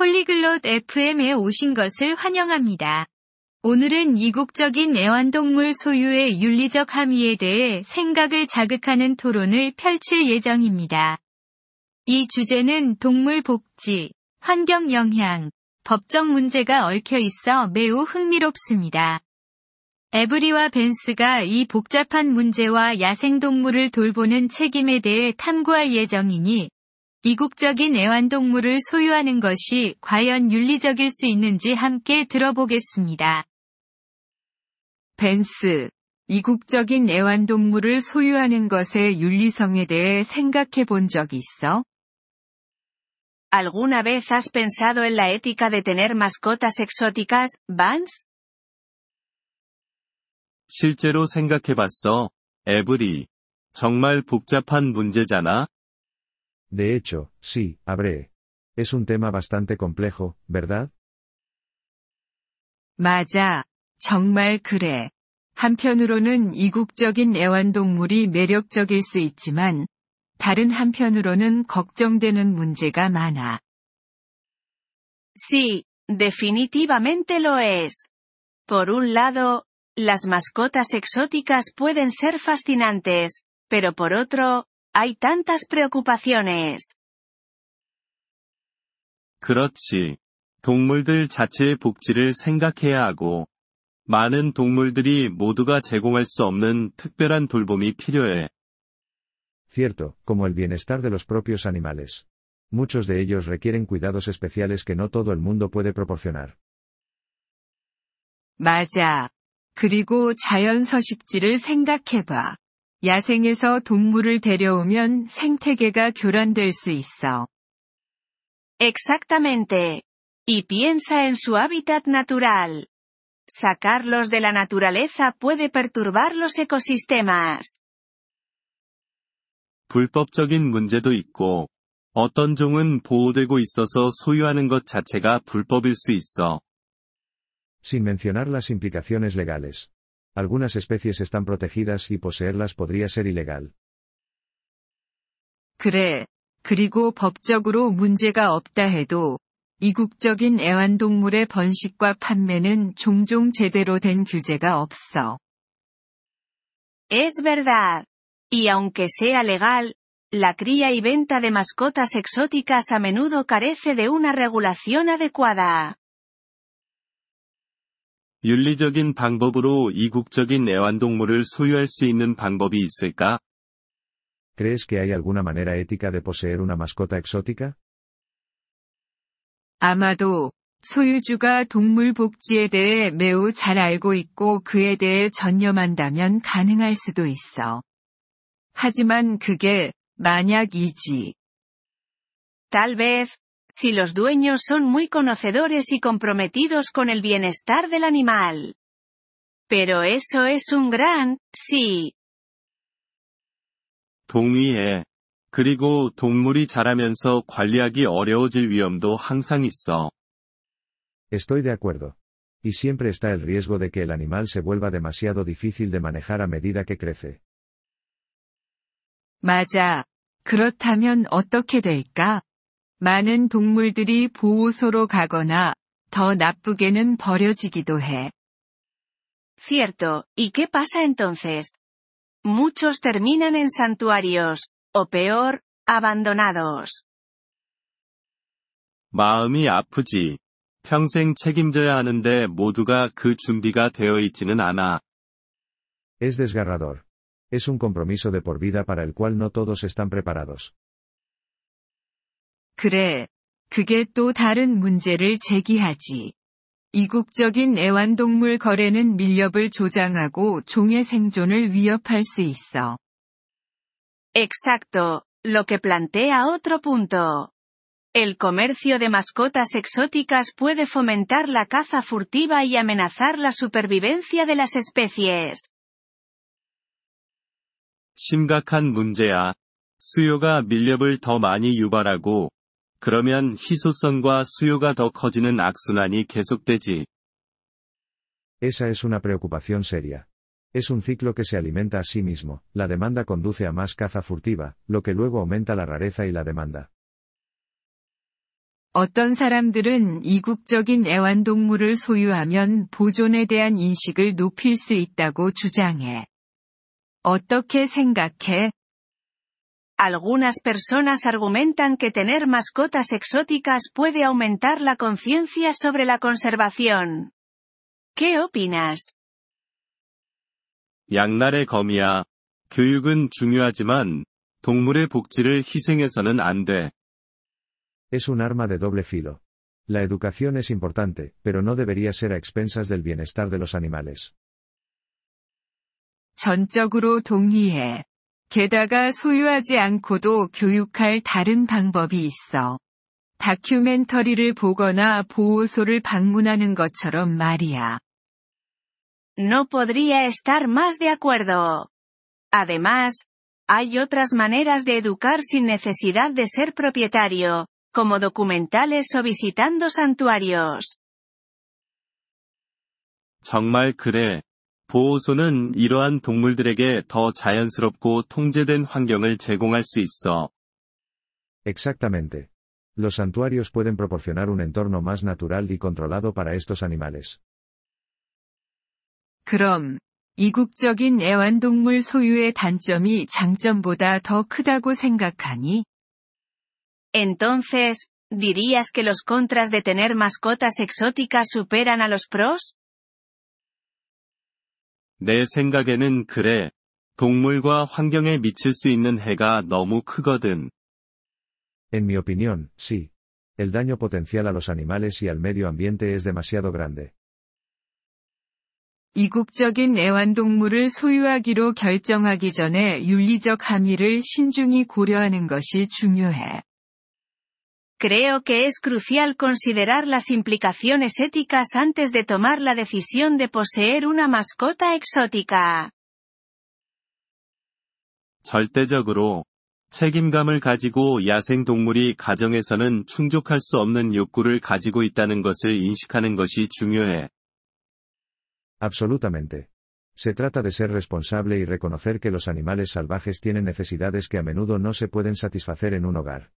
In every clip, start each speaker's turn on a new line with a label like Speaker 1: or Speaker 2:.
Speaker 1: 폴리글롯 FM에 오신 것을 환영합니다. 오늘은 이국적인 애완동물 소유의 윤리적 함의에 대해 생각을 자극하는 토론을 펼칠 예정입니다. 이 주제는 동물 복지, 환경 영향, 법적 문제가 얽혀 있어 매우 흥미롭습니다. 에브리와 벤스가 이 복잡한 문제와 야생동물을 돌보는 책임에 대해 탐구할 예정이니 이국적인 애완동물을 소유하는 것이 과연 윤리적일 수 있는지 함께 들어보겠습니다. 벤스, 이국적인 애완동물을 소유하는 것의 윤리성에 대해 생각해 본 적 있어?
Speaker 2: ¿Alguna vez has pensado en la ética de tener mascotas exóticas, Vance?
Speaker 3: 실제로 생각해 봤어, 에브리. 정말 복잡한 문제잖아?
Speaker 4: De hecho, sí, habré. Es un tema bastante complejo, ¿verdad?
Speaker 1: 맞아. 정말 그래. 한편으로는 이국적인 애완동물이 매력적일 수 있지만, 다른 한편으로는 걱정되는 문제가 많아.
Speaker 2: Sí, definitivamente lo es. Por un lado, las mascotas exóticas pueden ser fascinantes, pero por otro, hay tantas preocupaciones.
Speaker 3: 그렇지. 동물들 자체의 복지를 생각해야 하고, 많은 동물들이 모두가 제공할 수 없는 특별한 돌봄이 필요해.
Speaker 4: Cierto, como el bienestar de los propios animales. Muchos de ellos requieren cuidados especiales que no todo el mundo puede proporcionar.
Speaker 1: 맞아. 그리고 자연 서식지를 생각해봐. 야생에서 동물을 데려오면 생태계가 교란될 수 있어.
Speaker 2: Exactamente. Y piensa en su hábitat natural. Sacarlos de la naturaleza puede perturbar los ecosistemas.
Speaker 3: 불법적인 문제도 있고, 어떤 종은 보호되고 있어서 소유하는 것 자체가 불법일 수 있어.
Speaker 4: Sin mencionar las implicaciones legales. Algunas especies están protegidas y poseerlas podría ser ilegal.
Speaker 1: 그래. 그리고 법적으로 문제가 없다 해도, 이국적인 애완동물의 번식과 판매는 종종 제대로 된 규제가 없어.
Speaker 2: Es verdad. Y aunque sea legal, la cría y venta de mascotas exóticas a menudo carece de una regulación adecuada.
Speaker 3: 윤리적인 방법으로 이국적인 애완동물을 소유할 수 있는 방법이 있을까?
Speaker 4: ¿Crees que hay alguna manera ética de poseer una mascota exótica?
Speaker 1: 아마도 소유주가 동물 복지에 대해 매우 잘 알고 있고 그에 대해 전념한다면 가능할 수도 있어. 하지만 그게 만약이지.
Speaker 2: Tal vez, si los dueños son muy conocedores y comprometidos con el bienestar del animal. Pero eso es un gran, sí.
Speaker 3: 동의해. 그리고 동물이 자라면서 관리하기 어려워질 위험도 항상 있어.
Speaker 4: Estoy de acuerdo. Y siempre está el riesgo de que el animal se vuelva demasiado difícil de manejar a medida que crece.
Speaker 1: 맞아. 그렇다면 어떻게 될까? 많은 동물들이 보호소로 가거나 더 나쁘게는 버려지기도 해.
Speaker 2: Cierto, ¿y qué pasa entonces? Muchos terminan en santuarios, o peor, abandonados.
Speaker 3: 마음이 아프지. 평생 책임져야 하는데 모두가 그 준비가 되어 있지는 않아.
Speaker 4: Es desgarrador. Es un compromiso de por vida para el cual no todos están preparados.
Speaker 1: 그래. 그게 또 다른 문제를 제기하지. 이국적인 애완동물 거래는 밀렵을 조장하고 종의 생존을 위협할 수 있어.
Speaker 2: Exacto, lo que plantea otro punto. El comercio de mascotas exóticas puede fomentar la caza furtiva y amenazar la supervivencia de las especies.
Speaker 3: 심각한 문제야. 수요가 밀렵을 더 많이 유발하고, 그러면 희소성과 수요가 더 커지는 악순환이 계속되지.
Speaker 4: Esa es una preocupación seria. Es un ciclo que se alimenta a sí mismo, la demanda conduce a más caza furtiva, lo que luego aumenta la rareza y la demanda.
Speaker 1: 어떤 사람들은 이국적인 애완동물을 소유하면 보존에 대한 인식을 높일 수 있다고 주장해. 어떻게 생각해?
Speaker 2: Algunas personas argumentan que tener mascotas exóticas puede aumentar la conciencia sobre la conservación. ¿Qué opinas?
Speaker 3: 양날의 검이야. 교육은 중요하지만 동물의 복지를 희생해서는 안 돼.
Speaker 4: Es un arma de doble filo. La educación es importante, pero no debería ser a expensas del bienestar de los animales.
Speaker 1: 전적으로 동의해. 게다가 소유하지 않고도 교육할 다른 방법이 있어. 다큐멘터리를 보거나 보호소를 방문하는 것처럼 말이야.
Speaker 2: No podría estar más de acuerdo. Además, hay otras maneras de educar sin necesidad de ser propietario, como documentales o visitando santuarios.
Speaker 3: 정말 그래. 보호소는 이러한 동물들에게 더 자연스럽고 통제된 환경을 제공할 수 있어.
Speaker 4: Exactamente. Los santuarios pueden proporcionar un entorno más natural y controlado para estos animales.
Speaker 1: 그럼, 이국적인 애완동물 소유의 단점이 장점보다 더 크다고 생각하니?
Speaker 2: Entonces, ¿dirías que los contras de tener mascotas exóticas superan a los pros?
Speaker 3: 내 생각에는 그래. 동물과 환경에 미칠 수 있는 해가 너무 크거든.
Speaker 4: En mi opinión, sí. El daño potencial a los animales y al medio ambiente es demasiado grande.
Speaker 1: 이국적인 애완동물을 소유하기로 결정하기 전에 윤리적 함의를 신중히 고려하는 것이 중요해.
Speaker 2: Creo que es crucial considerar las implicaciones éticas antes de tomar la decisión de poseer una mascota exótica.
Speaker 3: 절대적으로 책임감을 가지고 야생동물이 가정에서는 충족할 수 없는 욕구를 가지고 있다는 것을 인식하는 것이 중요해.
Speaker 4: Absolutamente. Se trata de ser responsable y reconocer que los animales salvajes tienen necesidades que a menudo no se pueden satisfacer en un hogar.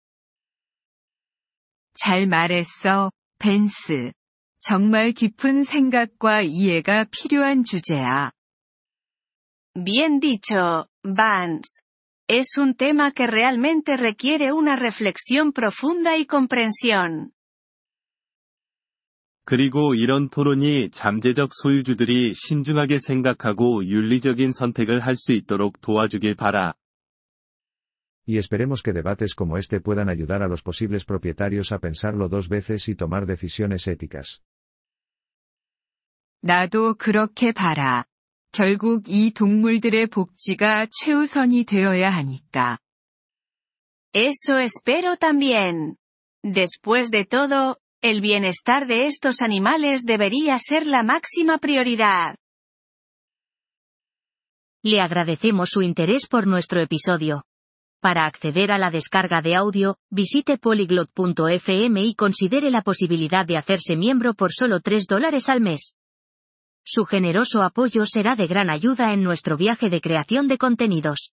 Speaker 1: 잘 말했어, 벤스. 정말 깊은 생각과 이해가 필요한 주제야.
Speaker 2: Bien dicho, Vance. Es un tema que realmente requiere una reflexión profunda y comprensión.
Speaker 3: 그리고 이런 토론이 잠재적 소유주들이 신중하게 생각하고 윤리적인 선택을 할 수 있도록 도와주길 바라.
Speaker 4: Y esperemos que debates como este puedan ayudar a los posibles propietarios a pensarlo dos veces y tomar decisiones éticas.
Speaker 1: 나도 그렇게 봐라. 결국 이 동물들의 복지가 최우선이 되어야 하니까.
Speaker 2: Eso espero también. Después de todo, el bienestar de estos animales debería ser la máxima prioridad.
Speaker 5: Le agradecemos su interés por nuestro episodio. Para acceder a la descarga de audio, visite polyglot.fm y considere la posibilidad de hacerse miembro por solo 3 dólares al mes. Su generoso apoyo será de gran ayuda en nuestro viaje de creación de contenidos.